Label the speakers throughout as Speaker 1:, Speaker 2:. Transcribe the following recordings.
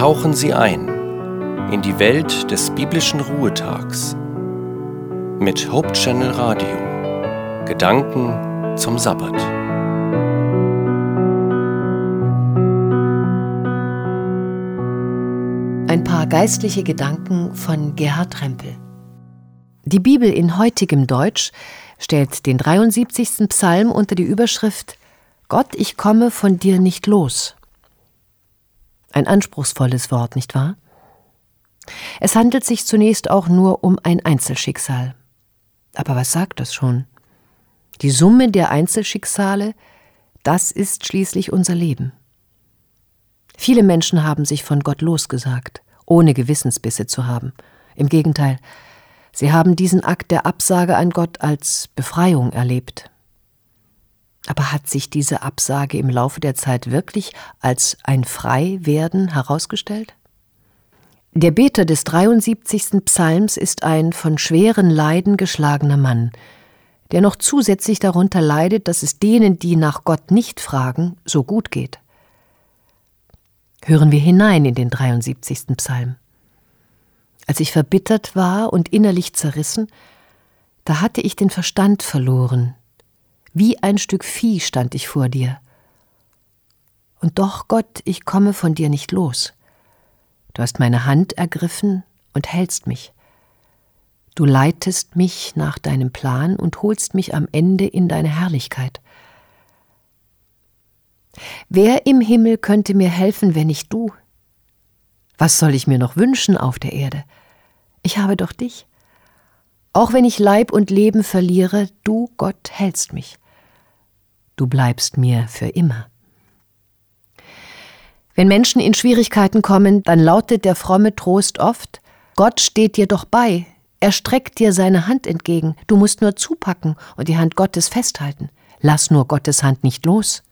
Speaker 1: tauchen Sie ein in die Welt des biblischen Ruhetags mit Hope Channel Radio. Gedanken zum Sabbat.
Speaker 2: Ein paar geistliche Gedanken von Gerhard Rempel. Die Bibel in heutigem Deutsch stellt den 73. Psalm unter die Überschrift Gott, ich komme von dir nicht los. Ein anspruchsvolles Wort, nicht wahr? Es handelt sich zunächst auch nur um ein Einzelschicksal. Aber was sagt das schon? Die Summe der Einzelschicksale, das ist schließlich unser Leben. Viele Menschen haben sich von Gott losgesagt, ohne Gewissensbisse zu haben. Im Gegenteil, sie haben diesen Akt der Absage an Gott als Befreiung erlebt. Aber hat sich diese Absage im Laufe der Zeit wirklich als ein Freiwerden herausgestellt? Der Beter des 73. Psalms ist ein von schweren Leiden geschlagener Mann, der noch zusätzlich darunter leidet, dass es denen, die nach Gott nicht fragen, so gut geht. Hören wir hinein in den 73. Psalm. Als ich verbittert war und innerlich zerrissen, da hatte ich den Verstand verloren, wie ein Stück Vieh stand ich vor dir. Und doch, Gott, ich komme von dir nicht los. Du hast meine Hand ergriffen und hältst mich. Du leitest mich nach deinem Plan und holst mich am Ende in deine Herrlichkeit. Wer im Himmel könnte mir helfen, wenn nicht du? Was soll ich mir noch wünschen auf der Erde? Ich habe doch dich. Auch wenn ich Leib und Leben verliere, du, Gott, hältst mich. Du bleibst mir für immer. Wenn Menschen in Schwierigkeiten kommen, dann lautet der fromme Trost oft, Gott steht dir doch bei, er streckt dir seine Hand entgegen, du musst nur zupacken und die Hand Gottes festhalten. Lass nur Gottes Hand nicht los.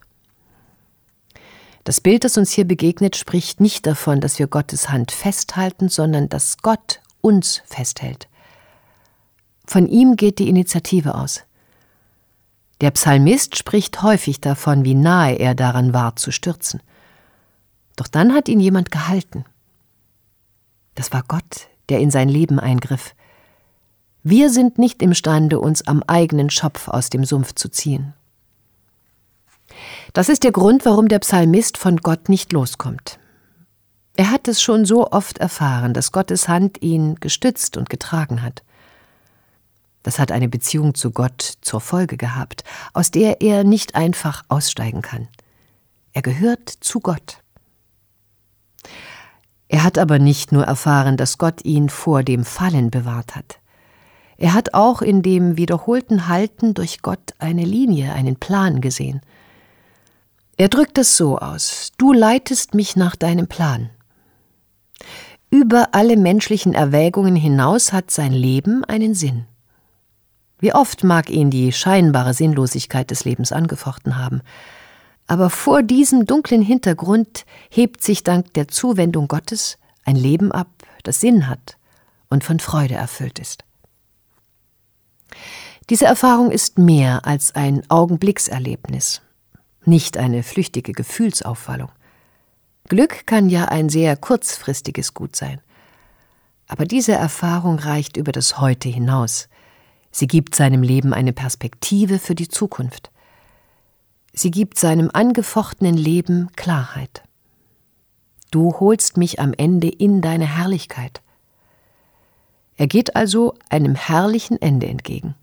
Speaker 2: Das Bild, das uns hier begegnet, spricht nicht davon, dass wir Gottes Hand festhalten, sondern dass Gott uns festhält. Von ihm geht die Initiative aus. Der Psalmist spricht häufig davon, wie nahe er daran war, zu stürzen. Doch dann hat ihn jemand gehalten. Das war Gott, der in sein Leben eingriff. Wir sind nicht imstande, uns am eigenen Schopf aus dem Sumpf zu ziehen. Das ist der Grund, warum der Psalmist von Gott nicht loskommt. Er hat es schon so oft erfahren, dass Gottes Hand ihn gestützt und getragen hat. Das hat eine Beziehung zu Gott zur Folge gehabt, aus der er nicht einfach aussteigen kann. Er gehört zu Gott. Er hat aber nicht nur erfahren, dass Gott ihn vor dem Fallen bewahrt hat. Er hat auch in dem wiederholten Halten durch Gott eine Linie, einen Plan gesehen. Er drückt es so aus, du leitest mich nach deinem Plan. Über alle menschlichen Erwägungen hinaus hat sein Leben einen Sinn. Wie oft mag ihn die scheinbare Sinnlosigkeit des Lebens angefochten haben, aber vor diesem dunklen Hintergrund hebt sich dank der Zuwendung Gottes ein Leben ab, das Sinn hat und von Freude erfüllt ist. Diese Erfahrung ist mehr als ein Augenblickserlebnis, nicht eine flüchtige Gefühlsauffallung. Glück kann ja ein sehr kurzfristiges Gut sein. Aber diese Erfahrung reicht über das Heute hinaus. Sie gibt seinem Leben eine Perspektive für die Zukunft. Sie gibt seinem angefochtenen Leben Klarheit. Du holst mich am Ende in deine Herrlichkeit. Er geht also einem herrlichen Ende entgegen.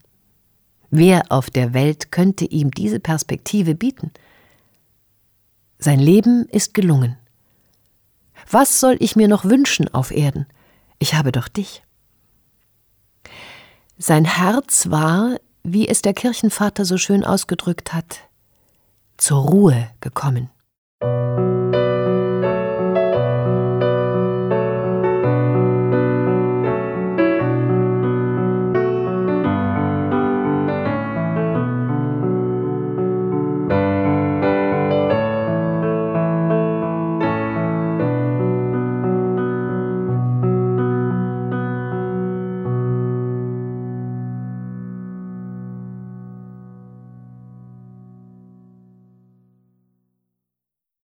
Speaker 2: Wer auf der Welt könnte ihm diese Perspektive bieten? Sein Leben ist gelungen. Was soll ich mir noch wünschen auf Erden? Ich habe doch dich. Sein Herz war, wie es der Kirchenvater so schön ausgedrückt hat, zur Ruhe gekommen.